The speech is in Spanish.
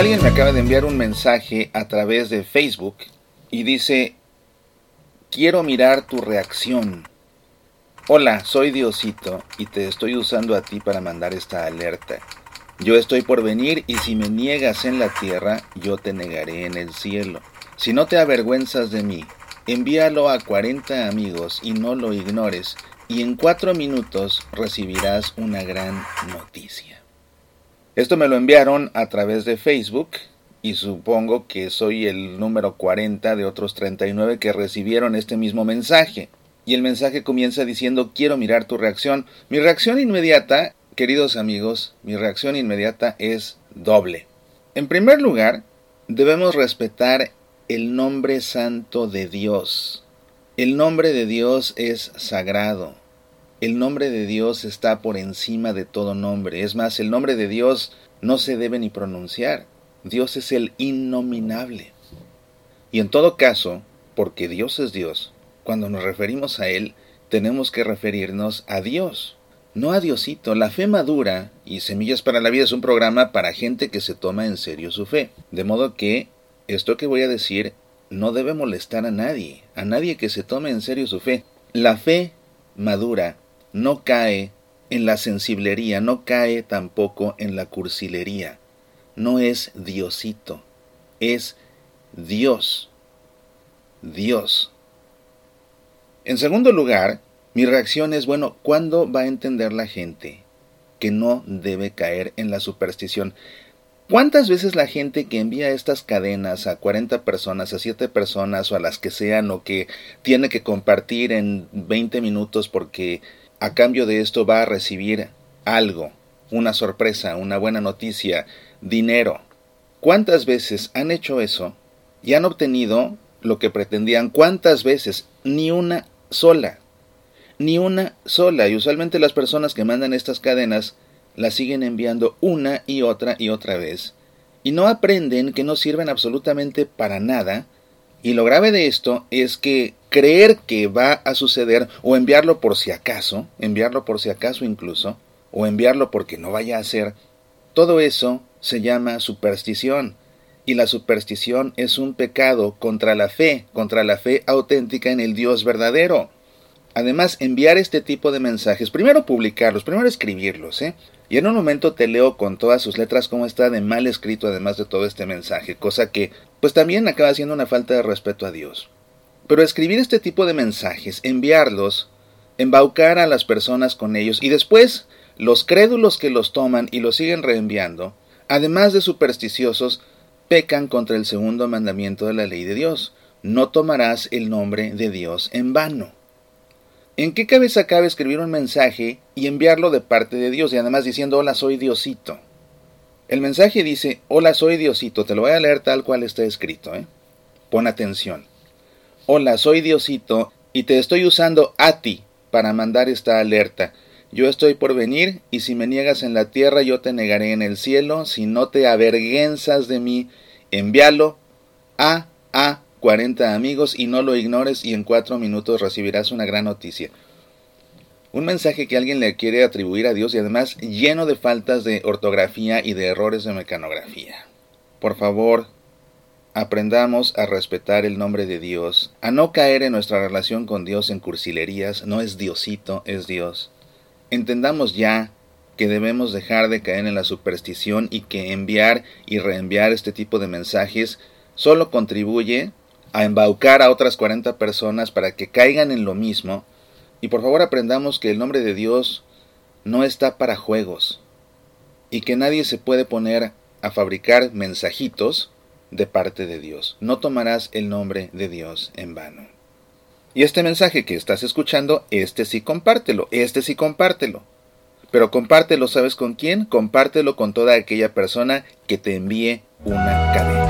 Alguien me acaba de enviar un mensaje a través de Facebook y dice, quiero mirar tu reacción. Hola, soy Diosito y te estoy usando a ti para mandar esta alerta. Yo estoy por venir y si me niegas en la tierra, yo te negaré en el cielo. Si no te avergüenzas de mí, envíalo a 40 amigos y no lo ignores, y en cuatro minutos recibirás una gran noticia. Esto me lo enviaron a través de Facebook y supongo que soy el número 40 de otros 39 que recibieron este mismo mensaje. Y el mensaje comienza diciendo quiero mirar tu reacción. Mi reacción inmediata, queridos amigos, mi reacción inmediata es doble. En primer lugar, debemos respetar el nombre santo de Dios. El nombre de Dios es sagrado. El nombre de Dios está por encima de todo nombre. Es más, el nombre de Dios no se debe ni pronunciar. Dios es el innominable. Y en todo caso, porque Dios es Dios, cuando nos referimos a Él, tenemos que referirnos a Dios, no a Diosito. La fe madura y Semillas para la Vida es un programa para gente que se toma en serio su fe. De modo que esto que voy a decir no debe molestar a nadie, a nadie que se tome en serio su fe. La fe madura no cae en la sensiblería, no cae tampoco en la cursilería. No es Diosito, es Dios. Dios. En segundo lugar, mi reacción es, bueno, ¿cuándo va a entender la gente que no debe caer en la superstición? ¿Cuántas veces la gente que envía estas cadenas a 40 personas, a 7 personas o a las que sean o que tiene que compartir en 20 minutos porque a cambio de esto va a recibir algo, una sorpresa, una buena noticia, dinero? ¿Cuántas veces han hecho eso y han obtenido lo que pretendían? ¿Cuántas veces? Ni una sola. Ni una sola. Y usualmente las personas que mandan estas cadenas la siguen enviando una y otra y otra vez, y no aprenden que no sirven absolutamente para nada, y lo grave de esto es que creer que va a suceder, o enviarlo por si acaso, enviarlo por si acaso incluso, o enviarlo porque no vaya a ser, todo eso se llama superstición, y la superstición es un pecado contra la fe, contra la fe auténtica en el Dios verdadero. Además, enviar este tipo de mensajes, primero publicarlos, primero escribirlos, ¿eh? Y en un momento te leo con todas sus letras cómo está de mal escrito además de todo este mensaje, cosa que pues también acaba siendo una falta de respeto a Dios. Pero escribir este tipo de mensajes, enviarlos, embaucar a las personas con ellos y después los crédulos que los toman y los siguen reenviando, además de supersticiosos, pecan contra el segundo mandamiento de la ley de Dios. No tomarás el nombre de Dios en vano. ¿En qué cabeza cabe escribir un mensaje y enviarlo de parte de Dios y además diciendo hola soy Diosito? El mensaje dice hola soy Diosito, te lo voy a leer tal cual está escrito, ¿eh? Pon atención. Hola soy Diosito y te estoy usando a ti para mandar esta alerta. Yo estoy por venir y si me niegas en la tierra yo te negaré en el cielo, si no te avergüenzas de mí, envíalo a a 40 amigos y no lo ignores y en cuatro minutos recibirás una gran noticia. Un mensaje que alguien le quiere atribuir a Dios y además lleno de faltas de ortografía y de errores de mecanografía. Por favor, aprendamos a respetar el nombre de Dios, a no caer en nuestra relación con Dios en cursilerías, no es Diosito, es Dios. Entendamos ya que debemos dejar de caer en la superstición y que enviar y reenviar este tipo de mensajes solo contribuye a embaucar a otras 40 personas para que caigan en lo mismo. Y por favor aprendamos que el nombre de Dios no está para juegos y que nadie se puede poner a fabricar mensajitos de parte de Dios. No tomarás el nombre de Dios en vano. Y este mensaje que estás escuchando, este sí compártelo, este sí compártelo. Pero compártelo, ¿sabes con quién? Compártelo con toda aquella persona que te envíe una cadena.